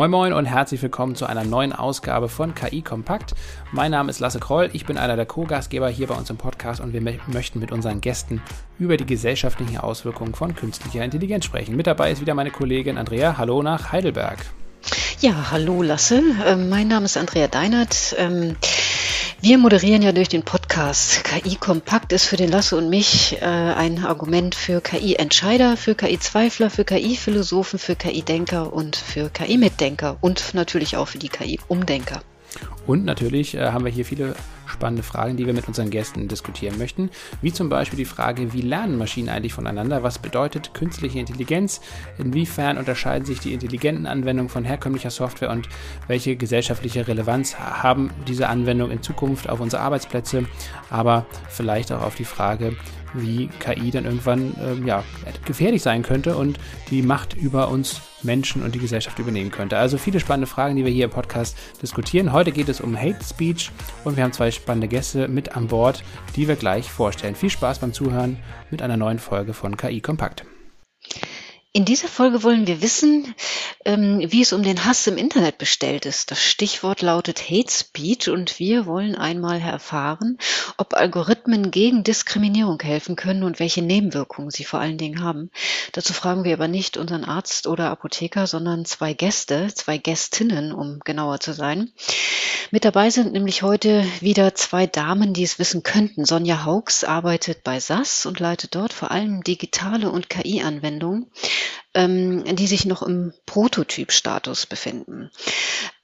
Moin Moin und herzlich willkommen zu einer neuen Ausgabe von KI Kompakt. Mein Name ist Lasse Kroll, ich bin einer der Co-Gastgeber hier bei uns im Podcast und wir möchten mit unseren Gästen über die gesellschaftlichen Auswirkungen von künstlicher Intelligenz sprechen. Mit dabei ist wieder meine Kollegin Andrea. Hallo nach Heidelberg. Ja, hallo Lasse. Ähm, mein Name ist Andrea Deinert. Wir moderieren ja durch den Podcast. KI Kompakt ist für den Lasse und mich äh, ein Argument für KI-Entscheider, für KI-Zweifler, für KI-Philosophen, für KI-Denker und für KI-Mitdenker und natürlich auch für die KI-Umdenker. Und natürlich äh, haben wir hier viele spannende Fragen, die wir mit unseren Gästen diskutieren möchten. Wie zum Beispiel die Frage, wie lernen Maschinen eigentlich voneinander? Was bedeutet künstliche Intelligenz? Inwiefern unterscheiden sich die intelligenten Anwendungen von herkömmlicher Software und welche gesellschaftliche Relevanz haben diese Anwendungen in Zukunft auf unsere Arbeitsplätze? Aber vielleicht auch auf die Frage, wie KI dann irgendwann ähm, ja, gefährlich sein könnte und die Macht über uns Menschen und die Gesellschaft übernehmen könnte. Also viele spannende Fragen, die wir hier im Podcast diskutieren. Heute geht es um Hate Speech und wir haben zwei spannende Gäste mit an Bord, die wir gleich vorstellen. Viel Spaß beim Zuhören mit einer neuen Folge von KI Kompakt. In dieser Folge wollen wir wissen, ähm, wie es um den Hass im Internet bestellt ist. Das Stichwort lautet Hate Speech und wir wollen einmal erfahren, ob Algorithmen gegen Diskriminierung helfen können und welche Nebenwirkungen sie vor allen Dingen haben. Dazu fragen wir aber nicht unseren Arzt oder Apotheker, sondern zwei Gäste, zwei Gästinnen, um genauer zu sein. Mit dabei sind nämlich heute wieder zwei Damen, die es wissen könnten. Sonja Hauks arbeitet bei SAS und leitet dort vor allem digitale und KI-Anwendungen ähm, die sich noch im Prototyp-Status befinden.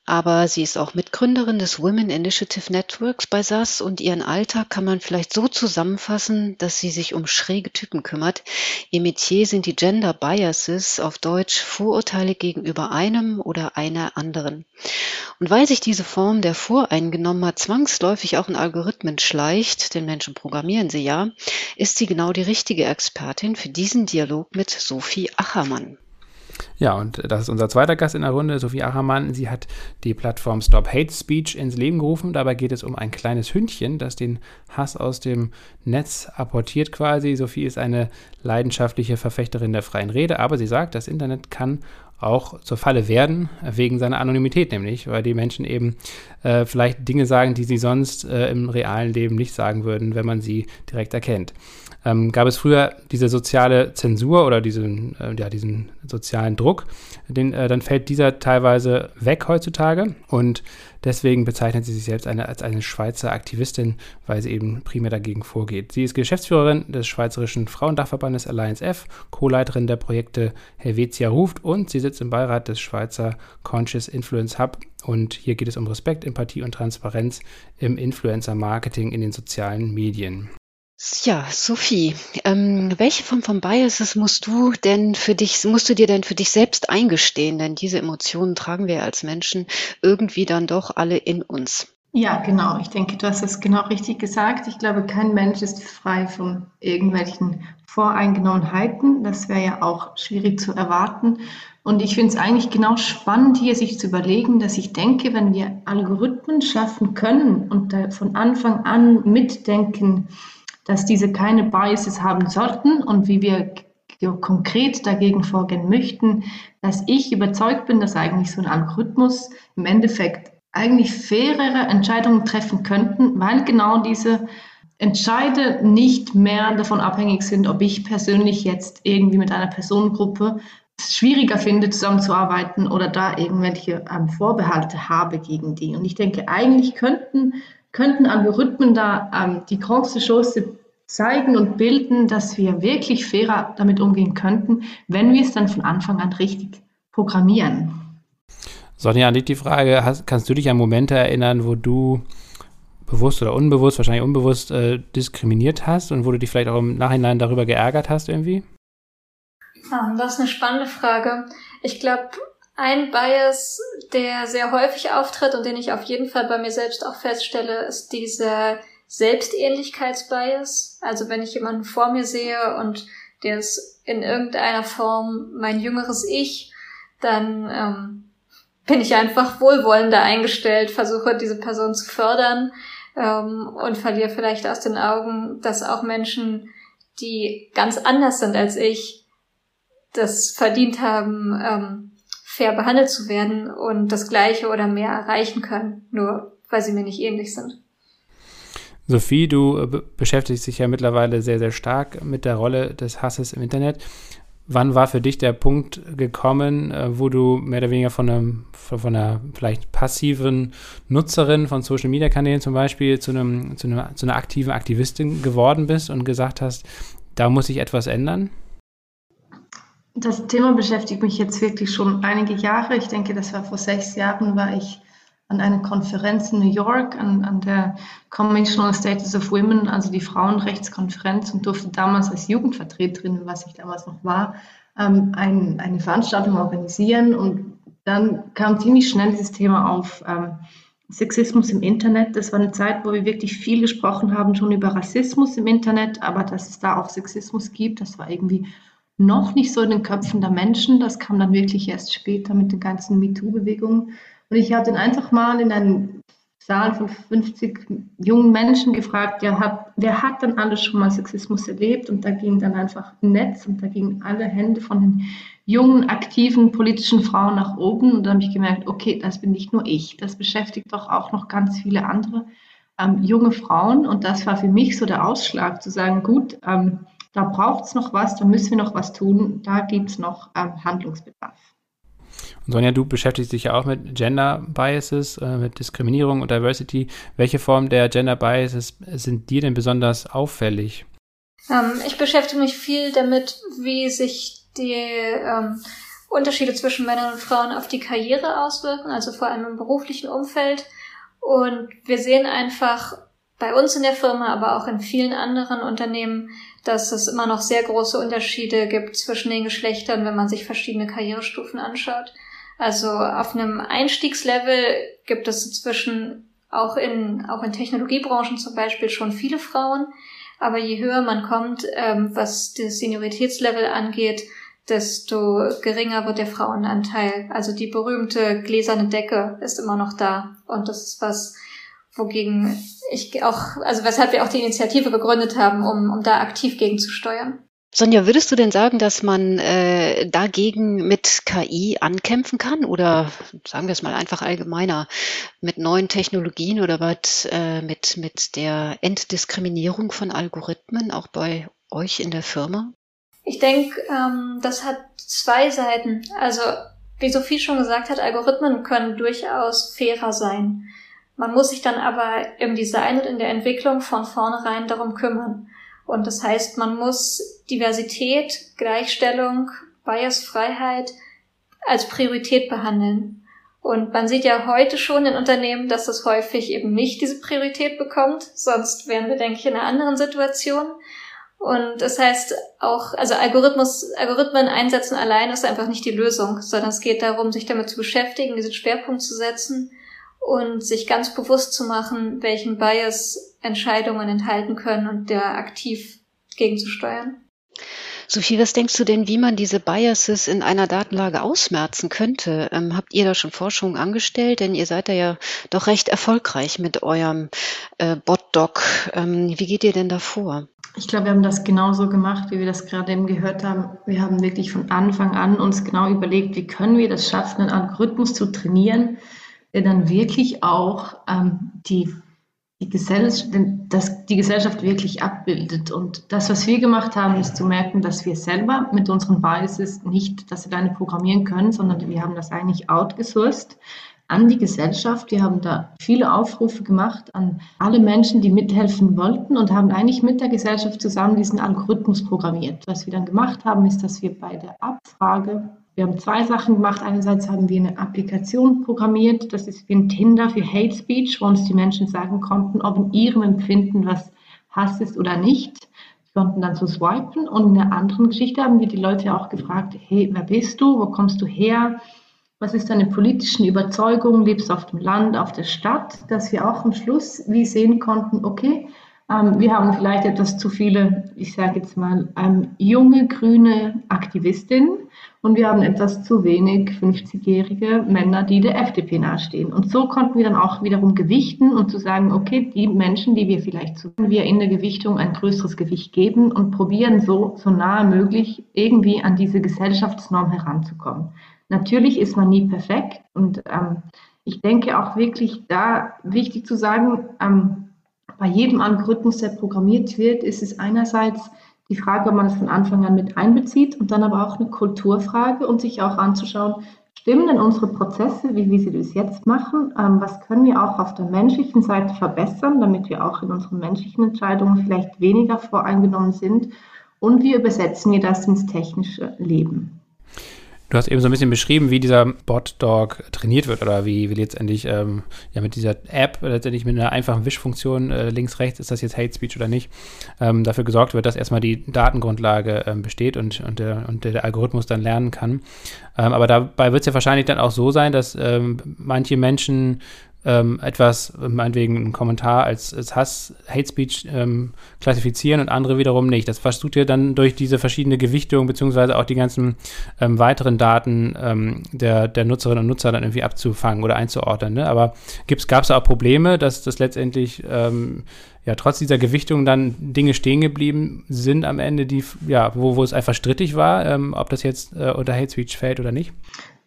Aber sie ist auch Mitgründerin des Women Initiative Networks bei SAS und ihren Alltag kann man vielleicht so zusammenfassen, dass sie sich um schräge Typen kümmert. Ihr Metier sind die Gender Biases, auf Deutsch Vorurteile gegenüber einem oder einer anderen. Und weil sich diese Form der Voreingenommenheit zwangsläufig auch in Algorithmen schleicht, denn Menschen programmieren sie ja, ist sie genau die richtige Expertin für diesen Dialog mit Sophie Achermann. Ja, und das ist unser zweiter Gast in der Runde, Sophie Achermann. Sie hat die Plattform Stop Hate Speech ins Leben gerufen. Dabei geht es um ein kleines Hündchen, das den Hass aus dem Netz apportiert quasi. Sophie ist eine leidenschaftliche Verfechterin der freien Rede, aber sie sagt, das Internet kann auch zur Falle werden, wegen seiner Anonymität nämlich, weil die Menschen eben äh, vielleicht Dinge sagen, die sie sonst äh, im realen Leben nicht sagen würden, wenn man sie direkt erkennt. Ähm, gab es früher diese soziale Zensur oder diesen, äh, ja, diesen sozialen Druck, den, äh, dann fällt dieser teilweise weg heutzutage und deswegen bezeichnet sie sich selbst eine, als eine Schweizer Aktivistin, weil sie eben primär dagegen vorgeht. Sie ist Geschäftsführerin des Schweizerischen Frauendachverbandes Alliance F, Co-Leiterin der Projekte Helvetia ruft und sie sitzt im Beirat des Schweizer Conscious Influence Hub und hier geht es um Respekt, Empathie und Transparenz im Influencer-Marketing in den sozialen Medien. Ja, Sophie, ähm, welche Form von Biases musst du denn für dich, musst du dir denn für dich selbst eingestehen? Denn diese Emotionen tragen wir als Menschen irgendwie dann doch alle in uns. Ja, genau. Ich denke, du hast es genau richtig gesagt. Ich glaube, kein Mensch ist frei von irgendwelchen Voreingenommenheiten. Das wäre ja auch schwierig zu erwarten. Und ich finde es eigentlich genau spannend, hier sich zu überlegen, dass ich denke, wenn wir Algorithmen schaffen können und von Anfang an mitdenken, dass diese keine Biases haben sollten und wie wir konkret dagegen vorgehen möchten, dass ich überzeugt bin, dass eigentlich so ein Algorithmus im Endeffekt eigentlich fairere Entscheidungen treffen könnten, weil genau diese Entscheide nicht mehr davon abhängig sind, ob ich persönlich jetzt irgendwie mit einer Personengruppe es schwieriger finde, zusammenzuarbeiten oder da irgendwelche ähm, Vorbehalte habe gegen die. Und ich denke, eigentlich könnten könnten Algorithmen da ähm, die große Chance zeigen und bilden, dass wir wirklich fairer damit umgehen könnten, wenn wir es dann von Anfang an richtig programmieren. Sonja, an dich die Frage, hast, kannst du dich an Momente erinnern, wo du bewusst oder unbewusst, wahrscheinlich unbewusst äh, diskriminiert hast und wo du dich vielleicht auch im Nachhinein darüber geärgert hast irgendwie? Ah, das ist eine spannende Frage. Ich glaube, ein Bias, der sehr häufig auftritt und den ich auf jeden Fall bei mir selbst auch feststelle, ist dieser Selbstähnlichkeitsbias. Also wenn ich jemanden vor mir sehe und der ist in irgendeiner Form mein jüngeres Ich, dann ähm, bin ich einfach wohlwollender eingestellt, versuche diese Person zu fördern ähm, und verliere vielleicht aus den Augen, dass auch Menschen, die ganz anders sind als ich, das verdient haben, ähm, fair behandelt zu werden und das Gleiche oder mehr erreichen können, nur weil sie mir nicht ähnlich sind. Sophie, du äh, beschäftigst dich ja mittlerweile sehr, sehr stark mit der Rolle des Hasses im Internet. Wann war für dich der Punkt gekommen, äh, wo du mehr oder weniger von, einem, von einer vielleicht passiven Nutzerin von Social Media Kanälen zum Beispiel zu, einem, zu, einer, zu einer aktiven Aktivistin geworden bist und gesagt hast, da muss sich etwas ändern? Das Thema beschäftigt mich jetzt wirklich schon einige Jahre. Ich denke, das war vor sechs Jahren, war ich an einer Konferenz in New York, an, an der Conventional Status of Women, also die Frauenrechtskonferenz, und durfte damals als Jugendvertreterin, was ich damals noch war, ähm, ein, eine Veranstaltung organisieren. Und dann kam ziemlich schnell dieses Thema auf. Ähm, Sexismus im Internet. Das war eine Zeit, wo wir wirklich viel gesprochen haben, schon über Rassismus im Internet, aber dass es da auch Sexismus gibt, das war irgendwie noch nicht so in den Köpfen der Menschen. Das kam dann wirklich erst später mit den ganzen MeToo-Bewegungen. Und ich habe ihn einfach mal in einem Saal von 50 jungen Menschen gefragt, ja, hat, wer hat dann alles schon mal Sexismus erlebt? Und da ging dann einfach ein Netz und da gingen alle Hände von den jungen, aktiven politischen Frauen nach oben. Und da habe ich gemerkt, okay, das bin nicht nur ich, das beschäftigt doch auch noch ganz viele andere ähm, junge Frauen. Und das war für mich so der Ausschlag, zu sagen, gut, ähm, da braucht es noch was, da müssen wir noch was tun, da gibt es noch ähm, Handlungsbedarf. Und Sonja, du beschäftigst dich ja auch mit Gender Biases, äh, mit Diskriminierung und Diversity. Welche Formen der Gender Biases sind dir denn besonders auffällig? Ähm, ich beschäftige mich viel damit, wie sich die ähm, Unterschiede zwischen Männern und Frauen auf die Karriere auswirken, also vor allem im beruflichen Umfeld. Und wir sehen einfach bei uns in der Firma, aber auch in vielen anderen Unternehmen, dass es immer noch sehr große Unterschiede gibt zwischen den Geschlechtern, wenn man sich verschiedene Karrierestufen anschaut. Also auf einem Einstiegslevel gibt es inzwischen auch in, auch in Technologiebranchen zum Beispiel schon viele Frauen. Aber je höher man kommt, ähm, was das Senioritätslevel angeht, desto geringer wird der Frauenanteil. Also die berühmte gläserne Decke ist immer noch da. Und das ist was, wogegen ich auch, also weshalb wir auch die Initiative gegründet haben, um, um da aktiv gegenzusteuern. Sonja, würdest du denn sagen, dass man äh, dagegen mit KI ankämpfen kann oder sagen wir es mal einfach allgemeiner mit neuen Technologien oder was äh, mit, mit der Entdiskriminierung von Algorithmen auch bei euch in der Firma? Ich denke, ähm, das hat zwei Seiten. Also wie Sophie schon gesagt hat, Algorithmen können durchaus fairer sein. Man muss sich dann aber im Design und in der Entwicklung von vornherein darum kümmern. Und das heißt, man muss Diversität, Gleichstellung, Biasfreiheit als Priorität behandeln. Und man sieht ja heute schon in Unternehmen, dass das häufig eben nicht diese Priorität bekommt. Sonst wären wir, denke ich, in einer anderen Situation. Und das heißt auch, also Algorithmus, Algorithmen einsetzen allein ist einfach nicht die Lösung, sondern es geht darum, sich damit zu beschäftigen, diesen Schwerpunkt zu setzen und sich ganz bewusst zu machen, welchen Bias Entscheidungen enthalten können und der aktiv gegenzusteuern. Sophie, was denkst du denn, wie man diese Biases in einer Datenlage ausmerzen könnte? Ähm, habt ihr da schon Forschung angestellt? Denn ihr seid da ja doch recht erfolgreich mit eurem äh, Bot-Doc. Ähm, wie geht ihr denn da vor? Ich glaube, wir haben das genauso gemacht, wie wir das gerade eben gehört haben. Wir haben wirklich von Anfang an uns genau überlegt, wie können wir das schaffen, einen Algorithmus zu trainieren, der dann wirklich auch ähm, die, die, Gesellschaft, das, die Gesellschaft wirklich abbildet. Und das, was wir gemacht haben, ist zu merken, dass wir selber mit unseren Biases nicht das alleine programmieren können, sondern wir haben das eigentlich outgesourced an die Gesellschaft. Wir haben da viele Aufrufe gemacht an alle Menschen, die mithelfen wollten und haben eigentlich mit der Gesellschaft zusammen diesen Algorithmus programmiert. Was wir dann gemacht haben, ist, dass wir bei der Abfrage wir haben zwei Sachen gemacht. Einerseits haben wir eine Applikation programmiert, das ist wie ein Tinder für Hate Speech, wo uns die Menschen sagen konnten, ob in ihrem Empfinden was Hass ist oder nicht. Sie konnten dann so swipen. Und in der anderen Geschichte haben wir die Leute auch gefragt, hey, wer bist du, wo kommst du her, was ist deine politischen Überzeugungen, lebst du auf dem Land, auf der Stadt, dass wir auch am Schluss wie sehen konnten, okay, ähm, wir haben vielleicht etwas zu viele, ich sage jetzt mal, ähm, junge grüne Aktivistinnen und wir haben etwas zu wenig 50-jährige Männer, die der FDP nahestehen. Und so konnten wir dann auch wiederum gewichten und zu sagen, okay, die Menschen, die wir vielleicht zu, wir in der Gewichtung ein größeres Gewicht geben und probieren so, so nahe möglich irgendwie an diese Gesellschaftsnorm heranzukommen. Natürlich ist man nie perfekt und ähm, ich denke auch wirklich da wichtig zu sagen, ähm, bei jedem Algorithmus, der programmiert wird, ist es einerseits die Frage, ob man es von Anfang an mit einbezieht und dann aber auch eine Kulturfrage und sich auch anzuschauen, stimmen denn unsere Prozesse, wie wir sie bis jetzt machen? Ähm, was können wir auch auf der menschlichen Seite verbessern, damit wir auch in unseren menschlichen Entscheidungen vielleicht weniger voreingenommen sind? Und wie übersetzen wir das ins technische Leben? Du hast eben so ein bisschen beschrieben, wie dieser Bot-Dog trainiert wird oder wie, wie letztendlich ähm, ja mit dieser App, letztendlich mit einer einfachen Wischfunktion äh, links, rechts, ist das jetzt Hate Speech oder nicht, ähm, dafür gesorgt wird, dass erstmal die Datengrundlage ähm, besteht und, und, der, und der Algorithmus dann lernen kann. Ähm, aber dabei wird es ja wahrscheinlich dann auch so sein, dass ähm, manche Menschen ähm, etwas, meinetwegen einen Kommentar als, als Hass, Hate Speech ähm, klassifizieren und andere wiederum nicht. Das versucht ihr dann durch diese verschiedene Gewichtung beziehungsweise auch die ganzen ähm, weiteren Daten ähm, der, der Nutzerinnen und Nutzer dann irgendwie abzufangen oder einzuordnen. Ne? Aber gab es da auch Probleme, dass das letztendlich ähm, ja trotz dieser Gewichtung dann Dinge stehen geblieben sind am Ende, die ja, wo, wo es einfach strittig war, ähm, ob das jetzt äh, unter Hate Speech fällt oder nicht?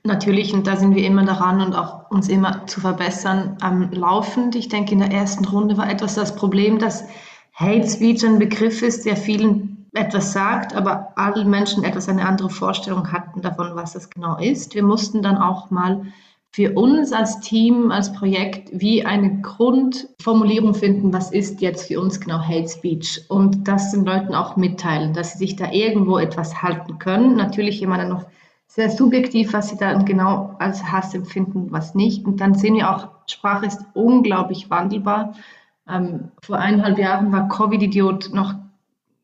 Natürlich, und da sind wir immer daran und auch uns immer zu verbessern, ähm, laufend. Ich denke, in der ersten Runde war etwas das Problem, dass Hate Speech ein Begriff ist, der vielen etwas sagt, aber alle Menschen etwas eine andere Vorstellung hatten davon, was das genau ist. Wir mussten dann auch mal für uns als Team, als Projekt wie eine Grundformulierung finden, was ist jetzt für uns genau Hate Speech und das den Leuten auch mitteilen, dass sie sich da irgendwo etwas halten können. Natürlich jemand noch sehr subjektiv, was sie dann genau als Hass empfinden, was nicht. Und dann sehen wir auch, Sprache ist unglaublich wandelbar. Ähm, vor eineinhalb Jahren war Covid-Idiot noch,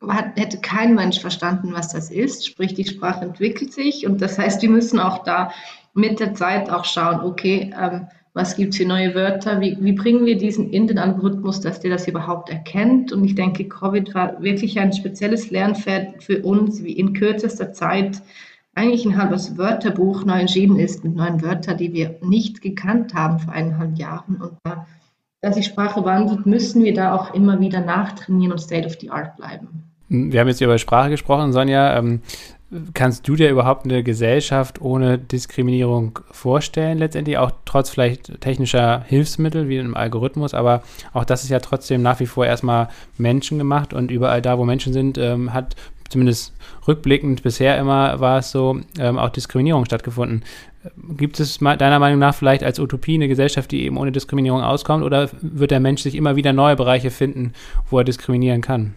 hat, hätte kein Mensch verstanden, was das ist. Sprich, die Sprache entwickelt sich und das heißt, wir müssen auch da mit der Zeit auch schauen, okay, ähm, was gibt es für neue Wörter, wie, wie bringen wir diesen in den Algorithmus, dass der das überhaupt erkennt. Und ich denke, Covid war wirklich ein spezielles Lernpferd für uns, wie in kürzester Zeit eigentlich ein halbes Wörterbuch neu entschieden ist mit neuen Wörtern, die wir nicht gekannt haben vor eineinhalb Jahren. Und da, da sich Sprache wandelt, müssen wir da auch immer wieder nachtrainieren und State of the Art bleiben. Wir haben jetzt über Sprache gesprochen, Sonja. Ähm, kannst du dir überhaupt eine Gesellschaft ohne Diskriminierung vorstellen, letztendlich auch trotz vielleicht technischer Hilfsmittel wie einem Algorithmus, aber auch das ist ja trotzdem nach wie vor erstmal menschengemacht und überall da, wo Menschen sind, ähm, hat zumindest rückblickend bisher immer war es so, ähm, auch Diskriminierung stattgefunden. Gibt es deiner Meinung nach vielleicht als Utopie eine Gesellschaft, die eben ohne Diskriminierung auskommt, oder wird der Mensch sich immer wieder neue Bereiche finden, wo er diskriminieren kann?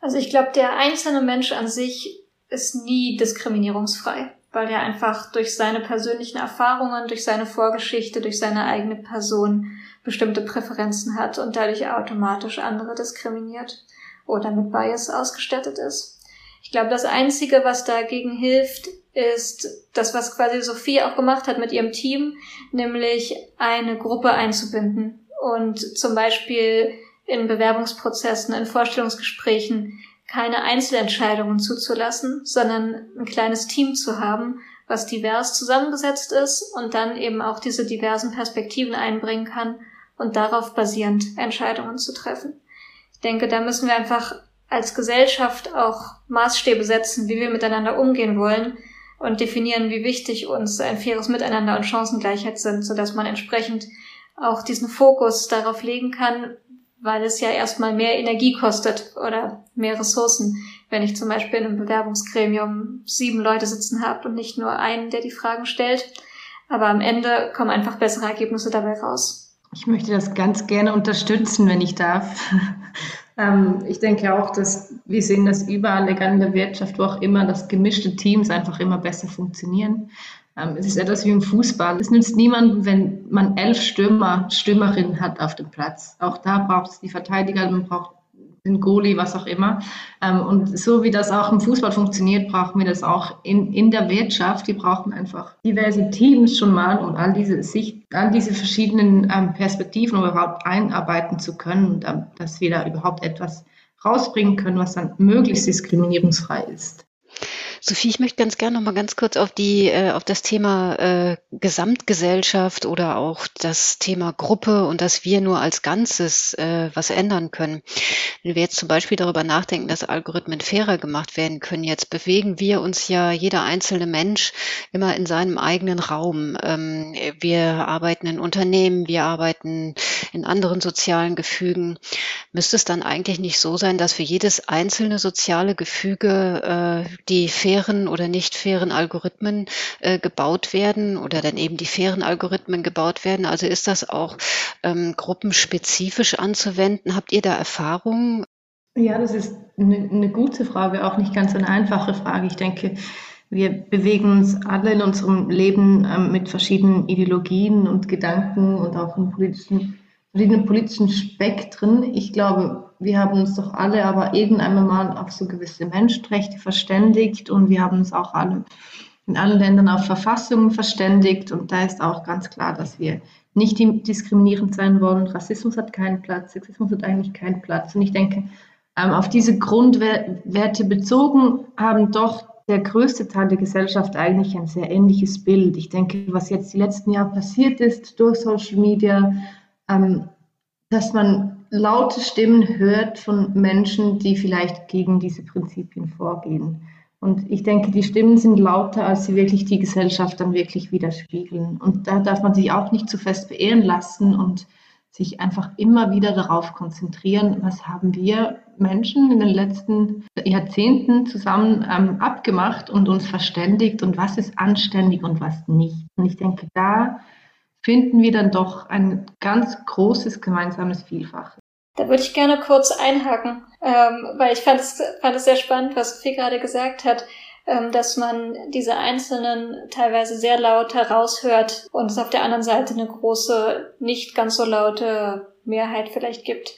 Also ich glaube, der einzelne Mensch an sich ist nie diskriminierungsfrei, weil er einfach durch seine persönlichen Erfahrungen, durch seine Vorgeschichte, durch seine eigene Person bestimmte Präferenzen hat und dadurch automatisch andere diskriminiert oder mit Bias ausgestattet ist. Ich glaube, das Einzige, was dagegen hilft, ist das, was quasi Sophie auch gemacht hat mit ihrem Team, nämlich eine Gruppe einzubinden und zum Beispiel in Bewerbungsprozessen, in Vorstellungsgesprächen keine Einzelentscheidungen zuzulassen, sondern ein kleines Team zu haben, was divers zusammengesetzt ist und dann eben auch diese diversen Perspektiven einbringen kann und darauf basierend Entscheidungen zu treffen. Ich denke, da müssen wir einfach als Gesellschaft auch Maßstäbe setzen, wie wir miteinander umgehen wollen und definieren, wie wichtig uns ein faires Miteinander und Chancengleichheit sind, sodass man entsprechend auch diesen Fokus darauf legen kann, weil es ja erstmal mehr Energie kostet oder mehr Ressourcen, wenn ich zum Beispiel in einem Bewerbungsgremium sieben Leute sitzen habe und nicht nur einen, der die Fragen stellt. Aber am Ende kommen einfach bessere Ergebnisse dabei raus. Ich möchte das ganz gerne unterstützen, wenn ich darf. Ähm, ich denke auch, dass wir sehen das überall, egal in der Wirtschaft, wo auch immer, dass gemischte Teams einfach immer besser funktionieren. Ähm, es ist etwas wie im Fußball. Es nützt niemandem, wenn man elf Stürmer, Stürmerinnen hat auf dem Platz. Auch da braucht es die Verteidiger, man braucht den Goalie, was auch immer. Ähm, und so wie das auch im Fußball funktioniert, brauchen wir das auch in, in der Wirtschaft. Die brauchen einfach diverse Teams schon mal, um all diese Sicht, all diese verschiedenen ähm, Perspektiven überhaupt einarbeiten zu können, dass wir da überhaupt etwas rausbringen können, was dann möglichst diskriminierungsfrei ist. Sophie, ich möchte ganz gerne noch mal ganz kurz auf die äh, auf das Thema äh, Gesamtgesellschaft oder auch das Thema Gruppe und dass wir nur als Ganzes äh, was ändern können. Wenn wir jetzt zum Beispiel darüber nachdenken, dass Algorithmen fairer gemacht werden können, jetzt bewegen wir uns ja jeder einzelne Mensch immer in seinem eigenen Raum. Ähm, wir arbeiten in Unternehmen, wir arbeiten in anderen sozialen Gefügen. Müsste es dann eigentlich nicht so sein, dass für jedes einzelne soziale Gefüge äh, die fairen oder nicht fairen Algorithmen äh, gebaut werden oder dann eben die fairen Algorithmen gebaut werden? Also ist das auch ähm, gruppenspezifisch anzuwenden? Habt ihr da Erfahrungen? Ja, das ist eine, eine gute Frage, auch nicht ganz eine einfache Frage. Ich denke, wir bewegen uns alle in unserem Leben ähm, mit verschiedenen Ideologien und Gedanken und auch in politischen, verschiedenen politischen Spektren. Ich glaube, wir haben uns doch alle aber irgendwann mal auf so gewisse Menschenrechte verständigt und wir haben uns auch alle in allen Ländern auf Verfassungen verständigt und da ist auch ganz klar, dass wir nicht diskriminierend sein wollen. Rassismus hat keinen Platz, Sexismus hat eigentlich keinen Platz und ich denke, ähm, auf diese Grundwerte bezogen haben doch der größte Teil der Gesellschaft eigentlich ein sehr ähnliches Bild. Ich denke, was jetzt die letzten Jahre passiert ist durch Social Media, ähm, dass man laute Stimmen hört von Menschen, die vielleicht gegen diese Prinzipien vorgehen. Und ich denke, die Stimmen sind lauter, als sie wirklich die Gesellschaft dann wirklich widerspiegeln. Und da darf man sich auch nicht zu fest beehren lassen und sich einfach immer wieder darauf konzentrieren, was haben wir Menschen in den letzten Jahrzehnten zusammen ähm, abgemacht und uns verständigt und was ist anständig und was nicht. Und ich denke, da finden wir dann doch ein ganz großes gemeinsames Vielfaches. Da würde ich gerne kurz einhaken, ähm, weil ich fand es, fand es sehr spannend, was Sophie gerade gesagt hat, ähm, dass man diese einzelnen teilweise sehr laut heraushört und es auf der anderen Seite eine große, nicht ganz so laute Mehrheit vielleicht gibt.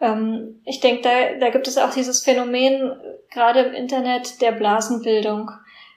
Ähm, ich denke, da, da gibt es auch dieses Phänomen, gerade im Internet, der Blasenbildung.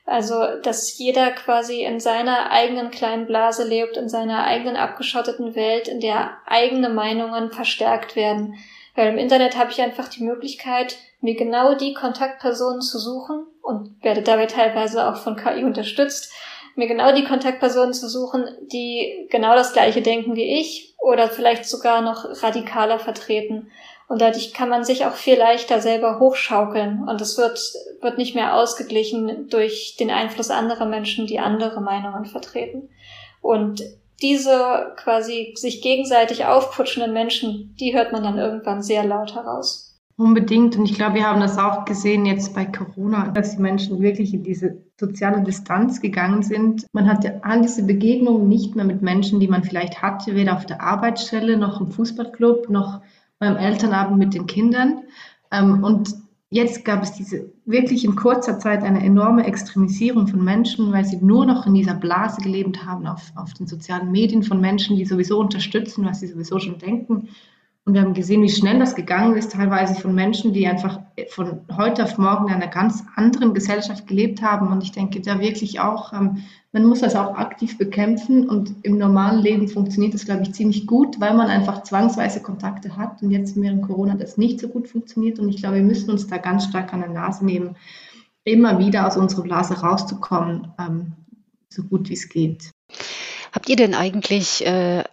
Also, dass jeder quasi in seiner eigenen kleinen Blase lebt, in seiner eigenen abgeschotteten Welt, in der eigene Meinungen verstärkt werden. Weil im Internet habe ich einfach die Möglichkeit, mir genau die Kontaktpersonen zu suchen und werde dabei teilweise auch von KI unterstützt, mir genau die Kontaktpersonen zu suchen, die genau das gleiche denken wie ich oder vielleicht sogar noch radikaler vertreten. Und dadurch kann man sich auch viel leichter selber hochschaukeln. Und es wird, wird nicht mehr ausgeglichen durch den Einfluss anderer Menschen, die andere Meinungen vertreten. Und diese quasi sich gegenseitig aufputschenden Menschen, die hört man dann irgendwann sehr laut heraus. Unbedingt. Und ich glaube, wir haben das auch gesehen jetzt bei Corona, dass die Menschen wirklich in diese soziale Distanz gegangen sind. Man hatte all diese Begegnungen nicht mehr mit Menschen, die man vielleicht hatte, weder auf der Arbeitsstelle noch im Fußballclub noch beim Elternabend mit den Kindern. Ähm, und jetzt gab es diese wirklich in kurzer Zeit eine enorme Extremisierung von Menschen, weil sie nur noch in dieser Blase gelebt haben auf, auf den sozialen Medien von Menschen, die sowieso unterstützen, was sie sowieso schon denken. Und wir haben gesehen, wie schnell das gegangen ist, teilweise von Menschen, die einfach von heute auf morgen in einer ganz anderen Gesellschaft gelebt haben. Und ich denke da wirklich auch, ähm, man muss das auch aktiv bekämpfen. Und im normalen Leben funktioniert das, glaube ich, ziemlich gut, weil man einfach zwangsweise Kontakte hat. Und jetzt während Corona das nicht so gut funktioniert. Und ich glaube, wir müssen uns da ganz stark an der Nase nehmen, immer wieder aus unserer Blase rauszukommen, ähm, so gut wie es geht. Habt ihr denn eigentlich äh,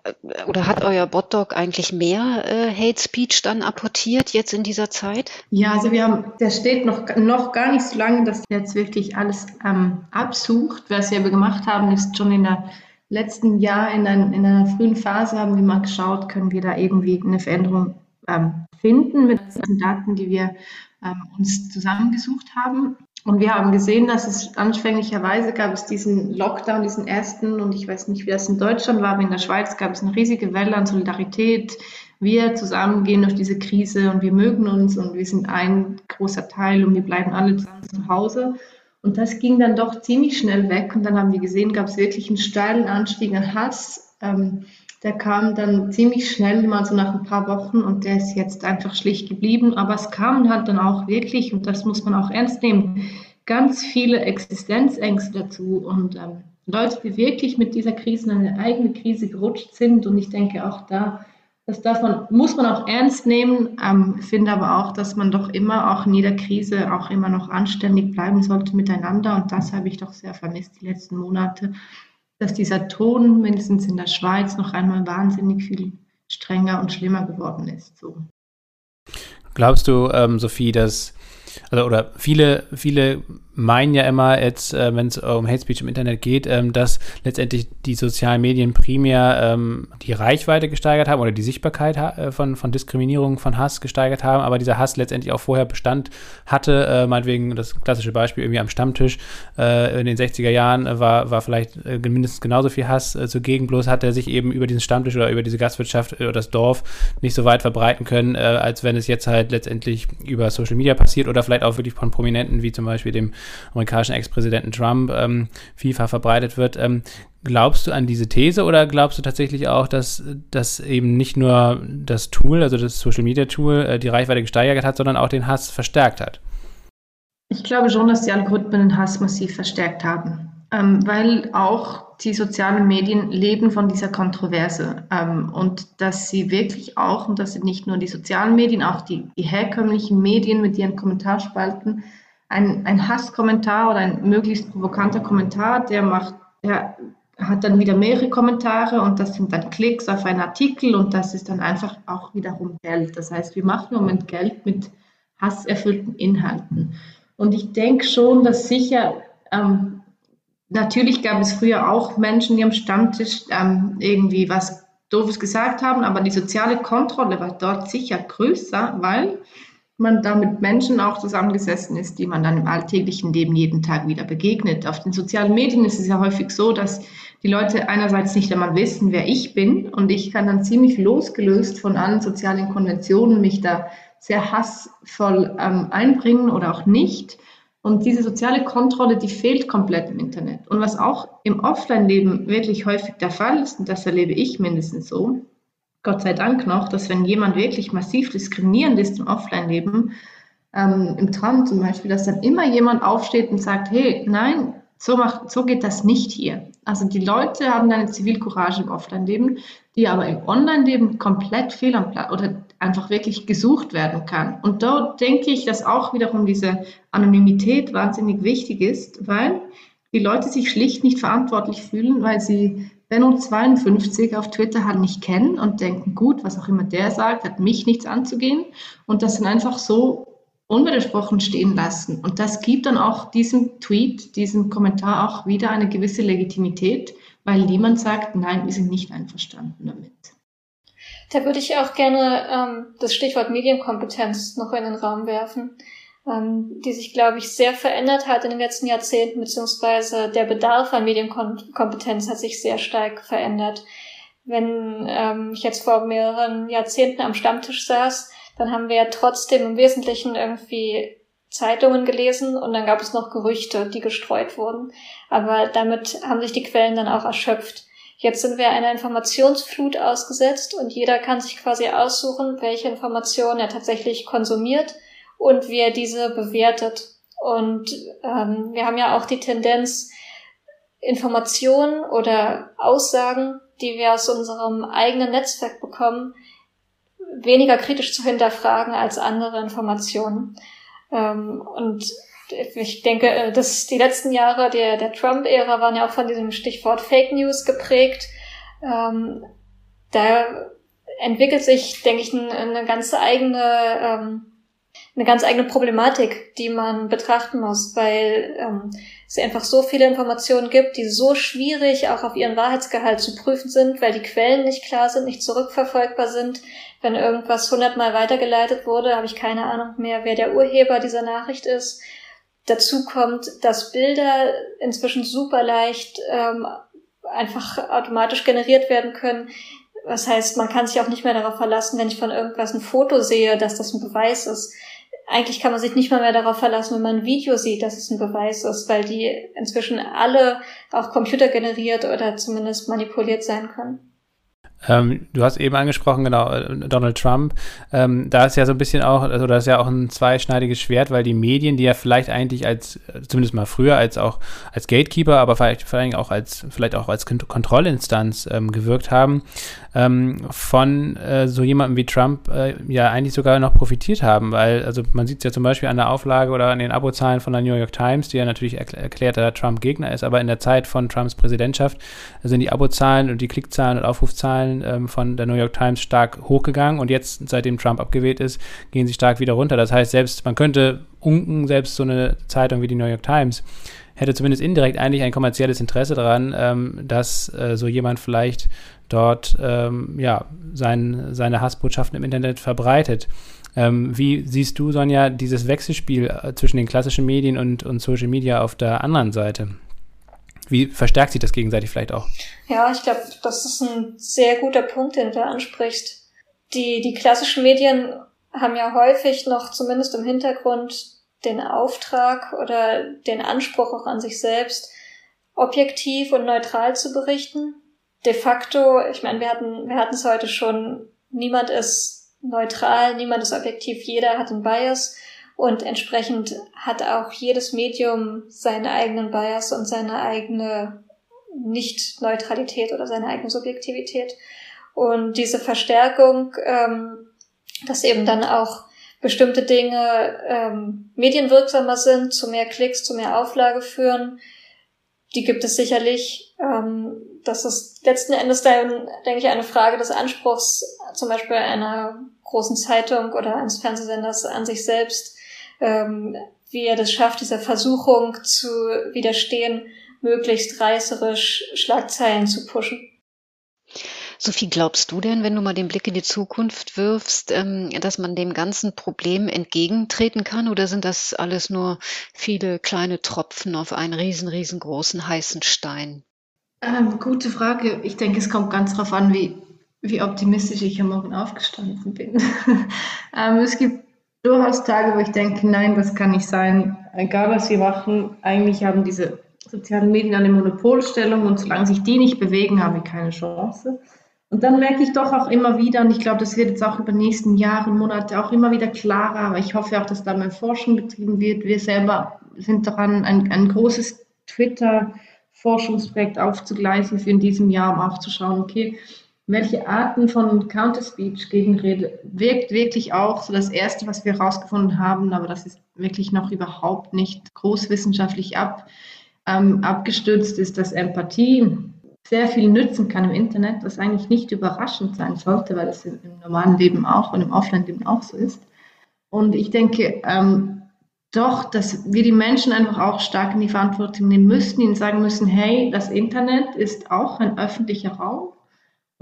oder hat euer Botdog eigentlich mehr äh, Hate Speech dann apportiert jetzt in dieser Zeit? Ja, also wir haben, der steht noch, noch gar nicht so lange, dass jetzt wirklich alles ähm, absucht. Was wir gemacht haben, ist schon in der letzten Jahr, in, ein, in einer frühen Phase, haben wir mal geschaut, können wir da irgendwie eine Veränderung ähm, finden mit den Daten, die wir ähm, uns zusammengesucht haben. Und wir haben gesehen, dass es anfänglicherweise gab es diesen Lockdown, diesen ersten, und ich weiß nicht, wie das in Deutschland war, aber in der Schweiz gab es eine riesige Welle an Solidarität. Wir zusammen gehen durch diese Krise und wir mögen uns und wir sind ein großer Teil und wir bleiben alle zusammen zu Hause. Und das ging dann doch ziemlich schnell weg. Und dann haben wir gesehen, gab es wirklich einen steilen Anstieg an Hass. Ähm, der kam dann ziemlich schnell, mal so nach ein paar Wochen, und der ist jetzt einfach schlicht geblieben. Aber es kamen halt dann auch wirklich, und das muss man auch ernst nehmen, ganz viele Existenzängste dazu und ähm, Leute, die wirklich mit dieser Krise in eine eigene Krise gerutscht sind. Und ich denke, auch da Das davon muss man auch ernst nehmen, ähm, finde aber auch, dass man doch immer auch in jeder Krise auch immer noch anständig bleiben sollte miteinander. Und das habe ich doch sehr vermisst die letzten Monate, dass dieser Ton mindestens in der Schweiz noch einmal wahnsinnig viel strenger und schlimmer geworden ist. So. Glaubst du, ähm, Sophie, dass also oder viele, viele meinen ja immer jetzt, äh, wenn es um Hate Speech im Internet geht, ähm, dass letztendlich die sozialen Medien primär ähm, die Reichweite gesteigert haben oder die Sichtbarkeit äh, von, von Diskriminierung, von Hass gesteigert haben, aber dieser Hass letztendlich auch vorher Bestand hatte, äh, meinetwegen das klassische Beispiel irgendwie am Stammtisch äh, in den 60er Jahren war, war vielleicht äh, mindestens genauso viel Hass äh, zugegen, bloß hat er sich eben über diesen Stammtisch oder über diese Gastwirtschaft oder das Dorf nicht so weit verbreiten können, als wenn es jetzt halt letztendlich über Social Media passiert oder vielleicht auch wirklich von Prominenten wie zum Beispiel dem amerikanischen Ex-Präsidenten Trump ähm, vielfach verbreitet wird. Ähm, glaubst du an diese These oder glaubst du tatsächlich auch, dass, dass eben nicht nur das Tool, also das Social-Media-Tool, äh, die Reichweite gesteigert hat, sondern auch den Hass verstärkt hat? Ich glaube schon, dass die Algorithmen den Hass massiv verstärkt haben, ähm, weil auch die sozialen Medien leben von dieser Kontroverse ähm, und dass sie wirklich auch, und das sind nicht nur die sozialen Medien, auch die, die herkömmlichen Medien mit ihren Kommentarspalten, ein, ein Hasskommentar oder ein möglichst provokanter Kommentar, der macht, der hat dann wieder mehrere Kommentare und das sind dann Klicks auf einen Artikel und das ist dann einfach auch wiederum Geld. Das heißt, wir machen im Moment Geld mit hasserfüllten Inhalten. Und ich denke schon, dass sicher, ähm, natürlich gab es früher auch Menschen, die am Stammtisch ähm, irgendwie was Doofes gesagt haben, aber die soziale Kontrolle war dort sicher größer, weil man da mit Menschen auch zusammengesessen ist, die man dann im alltäglichen Leben jeden Tag wieder begegnet. Auf den sozialen Medien ist es ja häufig so, dass die Leute einerseits nicht einmal wissen, wer ich bin und ich kann dann ziemlich losgelöst von allen sozialen Konventionen mich da sehr hassvoll ähm, einbringen oder auch nicht. Und diese soziale Kontrolle, die fehlt komplett im Internet. Und was auch im Offline-Leben wirklich häufig der Fall ist, und das erlebe ich mindestens so, Gott sei Dank noch, dass wenn jemand wirklich massiv diskriminierend ist im Offline-Leben, ähm, im Tram zum Beispiel, dass dann immer jemand aufsteht und sagt, hey, nein, so, macht, so geht das nicht hier. Also die Leute haben eine Zivilcourage im Offline-Leben, die aber im Online-Leben komplett fehl am Platz oder einfach wirklich gesucht werden kann. Und da denke ich, dass auch wiederum diese Anonymität wahnsinnig wichtig ist, weil die Leute sich schlicht nicht verantwortlich fühlen, weil sie Benno 52 auf Twitter halt nicht kennen und denken, gut, was auch immer der sagt, hat mich nichts anzugehen und das dann einfach so unwidersprochen stehen lassen. Und das gibt dann auch diesem Tweet, diesem Kommentar auch wieder eine gewisse Legitimität, weil niemand sagt, nein, wir sind nicht einverstanden damit. Da würde ich auch gerne ähm, das Stichwort Medienkompetenz noch in den Raum werfen ähm, die sich, glaube ich, sehr verändert hat in den letzten Jahrzehnten, beziehungsweise der Bedarf an Medienkompetenz hat sich sehr stark verändert. Wenn ähm, ich jetzt vor mehreren Jahrzehnten am Stammtisch saß, dann haben wir ja trotzdem im Wesentlichen irgendwie Zeitungen gelesen und dann gab es noch Gerüchte, die gestreut wurden. Aber damit haben sich die Quellen dann auch erschöpft. Jetzt sind wir einer Informationsflut ausgesetzt und jeder kann sich quasi aussuchen, welche Informationen er tatsächlich konsumiert und wie er diese bewertet. Und ähm, wir haben ja auch die Tendenz, Informationen oder Aussagen, die wir aus unserem eigenen Netzwerk bekommen, weniger kritisch zu hinterfragen als andere Informationen. Ähm, und ich denke, äh, dass die letzten Jahre der, der Trump-Ära waren ja auch von diesem Stichwort Fake News geprägt. Ähm, da entwickelt sich, denke ich, eine, eine ganz eigene ähm, eine ganz eigene Problematik, die man betrachten muss, weil ähm, es einfach so viele Informationen gibt, die so schwierig auch auf ihren Wahrheitsgehalt zu prüfen sind, weil die Quellen nicht klar sind, nicht zurückverfolgbar sind. Wenn irgendwas hundertmal weitergeleitet wurde, habe ich keine Ahnung mehr, wer der Urheber dieser Nachricht ist. Dazu kommt, dass Bilder inzwischen super leicht ähm, einfach automatisch generiert werden können. Was heißt, man kann sich auch nicht mehr darauf verlassen, wenn ich von irgendwas ein Foto sehe, dass das ein Beweis ist eigentlich kann man sich nicht mal mehr darauf verlassen, wenn man ein Video sieht, dass es ein Beweis ist, weil die inzwischen alle auch computergeneriert oder zumindest manipuliert sein können. Ähm, du hast eben angesprochen, genau, äh, Donald Trump. Ähm, da ist ja so ein bisschen auch, also das ist ja auch ein zweischneidiges Schwert, weil die Medien, die ja vielleicht eigentlich als, zumindest mal früher, als auch als Gatekeeper, aber vielleicht, vor allem auch als, vielleicht auch als Kontrollinstanz ähm, gewirkt haben, ähm, von äh, so jemandem wie Trump äh, ja eigentlich sogar noch profitiert haben, weil, also man sieht es ja zum Beispiel an der Auflage oder an den Abozahlen von der New York Times, die ja natürlich erkl erklärter Trump-Gegner ist, aber in der Zeit von Trumps Präsidentschaft sind die Abozahlen und die Klickzahlen und Aufrufzahlen ähm, von der New York Times stark hochgegangen und jetzt, seitdem Trump abgewählt ist, gehen sie stark wieder runter. Das heißt, selbst man könnte unken, selbst so eine Zeitung wie die New York Times hätte zumindest indirekt eigentlich ein kommerzielles Interesse daran, ähm, dass äh, so jemand vielleicht dort ähm, ja, sein, seine Hassbotschaften im Internet verbreitet. Ähm, wie siehst du, Sonja, dieses Wechselspiel äh, zwischen den klassischen Medien und, und Social Media auf der anderen Seite? Wie verstärkt sich das gegenseitig vielleicht auch? Ja, ich glaube, das ist ein sehr guter Punkt, den du ansprichst. Die, die klassischen Medien haben ja häufig noch zumindest im Hintergrund den Auftrag oder den Anspruch auch an sich selbst, objektiv und neutral zu berichten. De facto, ich meine, wir hatten, wir hatten es heute schon, niemand ist neutral, niemand ist objektiv, jeder hat einen Bias. Und entsprechend hat auch jedes Medium seinen eigenen Bias und seine eigene Nicht-Neutralität oder seine eigene Subjektivität. Und diese Verstärkung, ähm, dass eben dann auch bestimmte Dinge ähm, medienwirksamer sind, zu mehr Klicks, zu mehr Auflage führen, die gibt es sicherlich. Ähm, das ist letzten Endes dann, denke ich, eine Frage des Anspruchs, zum Beispiel einer großen Zeitung oder eines Fernsehsenders an sich selbst, ähm, wie er das schafft, dieser Versuchung zu widerstehen, möglichst reißerisch Schlagzeilen zu pushen. Sophie, glaubst du denn, wenn du mal den Blick in die Zukunft wirfst, ähm, dass man dem ganzen Problem entgegentreten kann? Oder sind das alles nur viele kleine Tropfen auf einen riesen, riesengroßen heißen Stein? Ähm, gute Frage. Ich denke, es kommt ganz darauf an, wie, wie optimistisch ich am Morgen aufgestanden bin. ähm, es gibt durchaus Tage, wo ich denke, nein, das kann nicht sein. Egal, was wir machen, eigentlich haben diese sozialen Medien eine Monopolstellung und solange sich die nicht bewegen, haben wir keine Chance. Und dann merke ich doch auch immer wieder, und ich glaube, das wird jetzt auch über die nächsten Jahre und Monate auch immer wieder klarer, aber ich hoffe auch, dass da mehr Forschung betrieben wird. Wir selber sind daran, ein, ein großes Twitter-Forschungsprojekt aufzugleisen für in diesem Jahr, um auch zu schauen, okay, welche Arten von Counterspeech Gegenrede wirkt wirklich auch so das erste, was wir herausgefunden haben, aber das ist wirklich noch überhaupt nicht großwissenschaftlich ab, ähm, abgestützt, ist, dass Empathie sehr viel nützen kann im Internet, was eigentlich nicht überraschend sein sollte, weil es im, normalen Leben auch und im Offline-Leben auch so ist. Und ich denke ähm, doch, dass wir die Menschen einfach auch stark in die Verantwortung nehmen müssen, ihnen sagen müssen, hey, das Internet ist auch ein öffentlicher Raum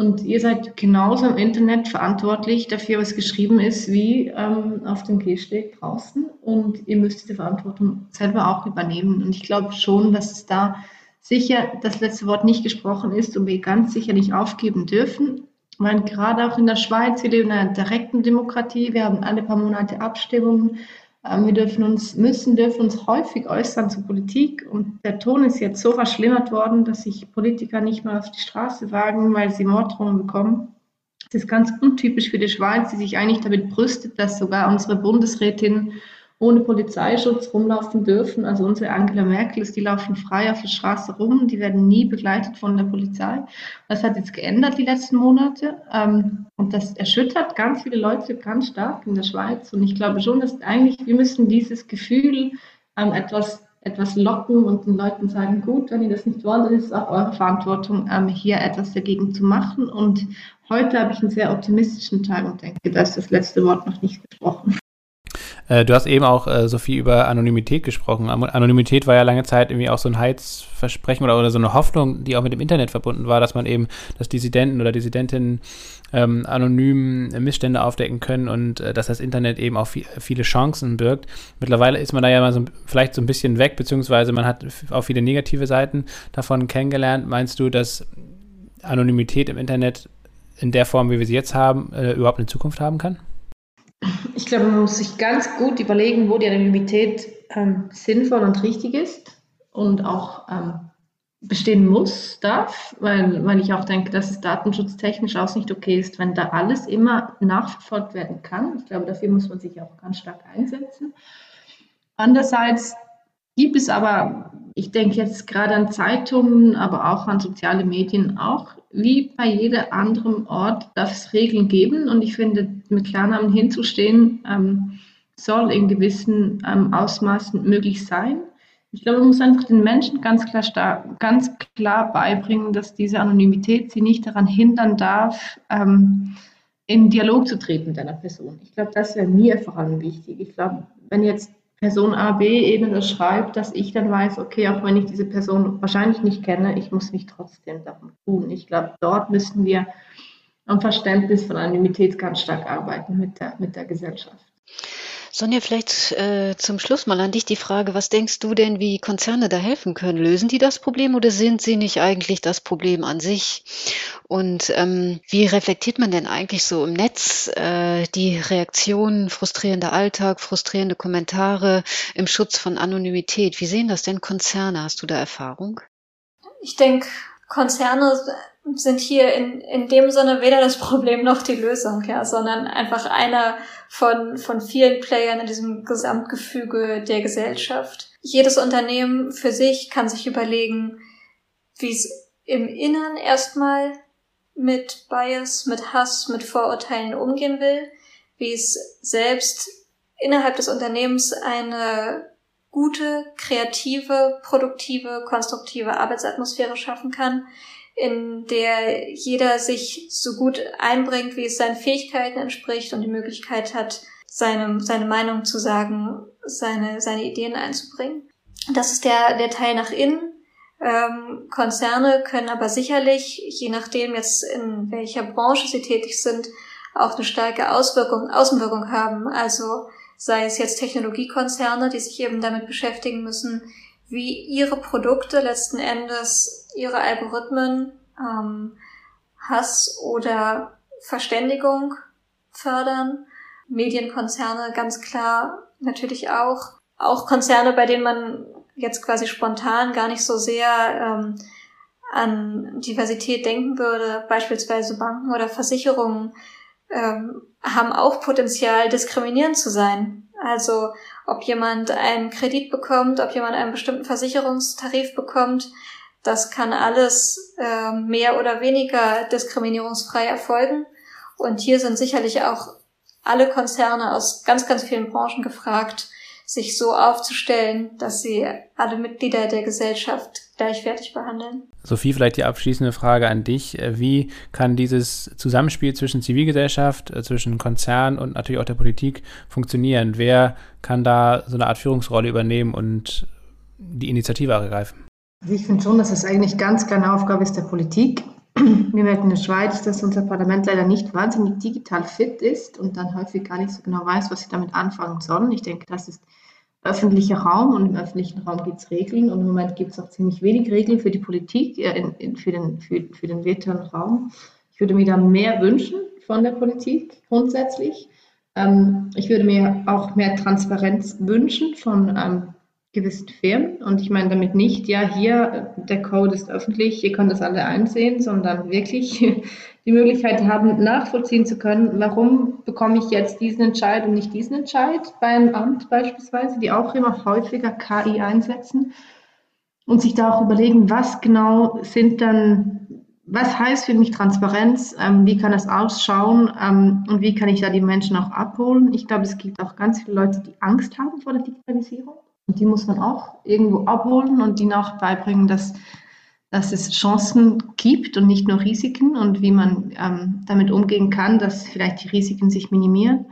und ihr seid genauso im Internet verantwortlich dafür, was geschrieben ist, wie ähm, auf dem Gehsteg draußen. Und ihr müsst diese Verantwortung selber auch übernehmen. Und ich glaube schon, dass es da sicher das letzte Wort nicht gesprochen ist und wir ganz sicher nicht aufgeben dürfen. Weil gerade auch in der Schweiz, wir leben in einer direkten Demokratie, wir haben alle paar Monate Abstimmungen, wir dürfen uns, müssen, dürfen uns häufig äußern zur Politik und der Ton ist jetzt so verschlimmert worden, dass sich Politiker nicht mehr auf die Straße wagen, weil sie Morddrohungen bekommen. Das ist ganz untypisch für die Schweiz, die sich eigentlich damit brüstet, dass sogar unsere Bundesrätin ohne Polizeischutz rumlaufen dürfen. Also unsere Angela Merkel, die laufen frei auf der Straße rum, die werden nie begleitet von der Polizei. Das hat jetzt geändert die letzten Monate ähm, und das erschüttert ganz viele Leute ganz stark in der Schweiz. Und ich glaube schon, dass eigentlich wir müssen dieses Gefühl ähm, etwas etwas locken und den Leuten sagen, gut, wenn ihr das nicht wollt, dann ist es auch eure Verantwortung, ähm, hier etwas dagegen zu machen. Und heute habe ich einen sehr optimistischen Tag und denke, da ist das letzte Wort noch nicht gesprochen. Äh, du hast eben auch, äh, Sophie, über Anonymität gesprochen. Anonymität war ja lange Zeit irgendwie auch so ein Heizversprechen oder, oder so eine Hoffnung, die auch mit dem Internet verbunden war, dass man eben, dass Dissidenten oder Dissidentinnen ähm, anonym Missstände aufdecken können und äh, dass das Internet eben auch viel, viele Chancen birgt. Mittlerweile ist man da ja mal so, vielleicht so ein bisschen weg, beziehungsweise man hat auch viele negative Seiten davon kennengelernt. Meinst du, dass Anonymität im Internet in der Form, wie wir sie jetzt haben, äh, überhaupt eine Zukunft haben kann? Ich glaube, man muss sich ganz gut überlegen, wo die Anonymität ähm, sinnvoll und richtig ist und auch ähm, bestehen muss, darf, weil, weil ich auch denke, dass es datenschutztechnisch auch nicht okay ist, wenn da alles immer nachverfolgt werden kann. Ich glaube, dafür muss man sich auch ganz stark einsetzen. Andererseits gibt es aber, ich denke jetzt gerade an Zeitungen, aber auch an soziale Medien auch, wie bei jedem anderen Ort darf es Regeln geben und ich finde, mit Klarnamen hinzustehen, ähm, soll in gewissen ähm, Ausmaßen möglich sein. Ich glaube, man muss einfach den Menschen ganz klar, ganz klar beibringen, dass diese Anonymität sie nicht daran hindern darf, ähm, in Dialog zu treten mit einer Person. Ich glaube, das wäre mir vor allem wichtig. Ich glaube, wenn jetzt Person A, B eben das schreibt, dass ich dann weiß, okay, auch wenn ich diese Person wahrscheinlich nicht kenne, ich muss mich trotzdem darum tun. Ich glaube, dort müssen wir am Verständnis von Anonymität ganz stark arbeiten mit der, mit der Gesellschaft. Sonja, vielleicht äh, zum Schluss mal an dich die Frage, was denkst du denn, wie Konzerne da helfen können? Lösen die das Problem oder sind sie nicht eigentlich das Problem an sich? Und ähm, wie reflektiert man denn eigentlich so im Netz äh, die Reaktionen, frustrierender Alltag, frustrierende Kommentare im Schutz von Anonymität? Wie sehen das denn Konzerne? Hast du da Erfahrung? Ich denke, Konzerne sind hier in, in dem Sinne weder das Problem noch die Lösung, ja, sondern einfach einer von, von vielen Playern in diesem Gesamtgefüge der Gesellschaft. Jedes Unternehmen für sich kann sich überlegen, wie es im Innern erstmal mit Bias, mit Hass, mit Vorurteilen umgehen will, wie es selbst innerhalb des Unternehmens eine gute, kreative, produktive, konstruktive Arbeitsatmosphäre schaffen kann, in der jeder sich so gut einbringt, wie es seinen Fähigkeiten entspricht und die Möglichkeit hat, seine, seine Meinung zu sagen, seine, seine Ideen einzubringen. Das ist der, der Teil nach innen. Ähm, Konzerne können aber sicherlich, je nachdem jetzt in welcher Branche sie tätig sind, auch eine starke Auswirkung, Außenwirkung haben. Also sei es jetzt Technologiekonzerne, die sich eben damit beschäftigen müssen, wie ihre Produkte letzten Endes ihre Algorithmen ähm, Hass oder Verständigung fördern. Medienkonzerne ganz klar natürlich auch. Auch Konzerne, bei denen man jetzt quasi spontan gar nicht so sehr ähm, an Diversität denken würde, beispielsweise Banken oder Versicherungen, ähm, haben auch Potenzial, diskriminierend zu sein. Also ob jemand einen Kredit bekommt, ob jemand einen bestimmten Versicherungstarif bekommt, das kann alles äh, mehr oder weniger diskriminierungsfrei erfolgen. Und hier sind sicherlich auch alle Konzerne aus ganz, ganz vielen Branchen gefragt, sich so aufzustellen, dass sie alle Mitglieder der Gesellschaft gleichwertig behandeln. Sophie, vielleicht die abschließende Frage an dich. Wie kann dieses Zusammenspiel zwischen Zivilgesellschaft, äh, zwischen Konzern und natürlich auch der Politik funktionieren? Wer kann da so eine Art Führungsrolle übernehmen und die Initiative ergreifen? Also ich finde schon, dass es eigentlich ganz klar eine Aufgabe ist der Politik. Wir merken in der Schweiz, dass unser Parlament leider nicht wahnsinnig digital fit ist und dann häufig gar nicht so genau weiß, was sie damit anfangen sollen. Ich denke, das ist öffentlicher Raum und im öffentlichen Raum gibt es Regeln und im Moment gibt es auch ziemlich wenig Regeln für die Politik, äh, in, in, für, den, für, für den virtuellen Raum. Ich würde mir da mehr wünschen von der Politik grundsätzlich. Ähm, ich würde mir auch mehr Transparenz wünschen von ähm, gewissen Firmen. Und ich meine damit nicht, ja, hier, der Code ist öffentlich, ihr könnt das alle einsehen, sondern wirklich die Möglichkeit haben, nachvollziehen zu können, warum bekomme ich jetzt diesen Entscheid und nicht diesen Entscheid bei einem Amt beispielsweise, die auch immer häufiger KI einsetzen und sich da auch überlegen, was genau sind dann was heißt für mich Transparenz? Ähm, wie kann das ausschauen? Ähm, und wie kann ich da die Menschen auch abholen? Ich glaube, es gibt auch ganz viele Leute, die Angst haben vor der Digitalisierung. Und die muss man auch irgendwo abholen und ihnen auch beibringen, dass, dass es Chancen gibt und nicht nur Risiken und wie man ähm, damit umgehen kann, dass vielleicht die Risiken sich minimieren.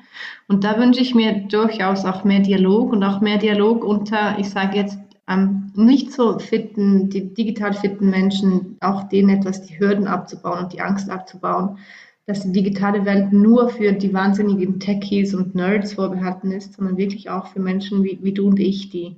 Und da wünsche ich mir durchaus auch mehr Dialog und auch mehr Dialog unter, ich sage jetzt, ähm, nicht so fitten, die digital fitten Menschen, auch denen etwas die Hürden abzubauen und die Angst abzubauen, dass die digitale Welt nur für die wahnsinnigen Techies und Nerds vorbehalten ist, sondern wirklich auch für Menschen wie, wie du und ich, die,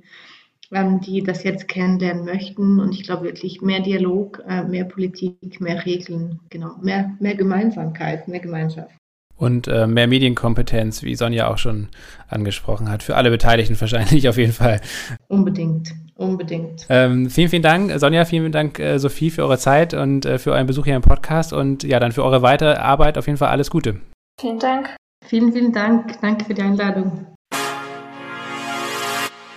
ähm, die das jetzt kennenlernen möchten. Und ich glaube wirklich mehr Dialog, äh, mehr Politik, mehr Regeln, genau, mehr, mehr Gemeinsamkeit, mehr Gemeinschaft. Und äh, mehr Medienkompetenz, wie Sonja auch schon angesprochen hat. Für alle Beteiligten wahrscheinlich auf jeden Fall. Unbedingt, Unbedingt. Ähm, vielen, vielen Dank, Sonja, vielen, vielen Dank, äh, Sophie, für eure Zeit und äh, für euren Besuch hier im Podcast und ja, dann für eure weitere Arbeit auf jeden Fall alles Gute. Vielen Dank. Vielen, vielen Dank. Danke für die Einladung.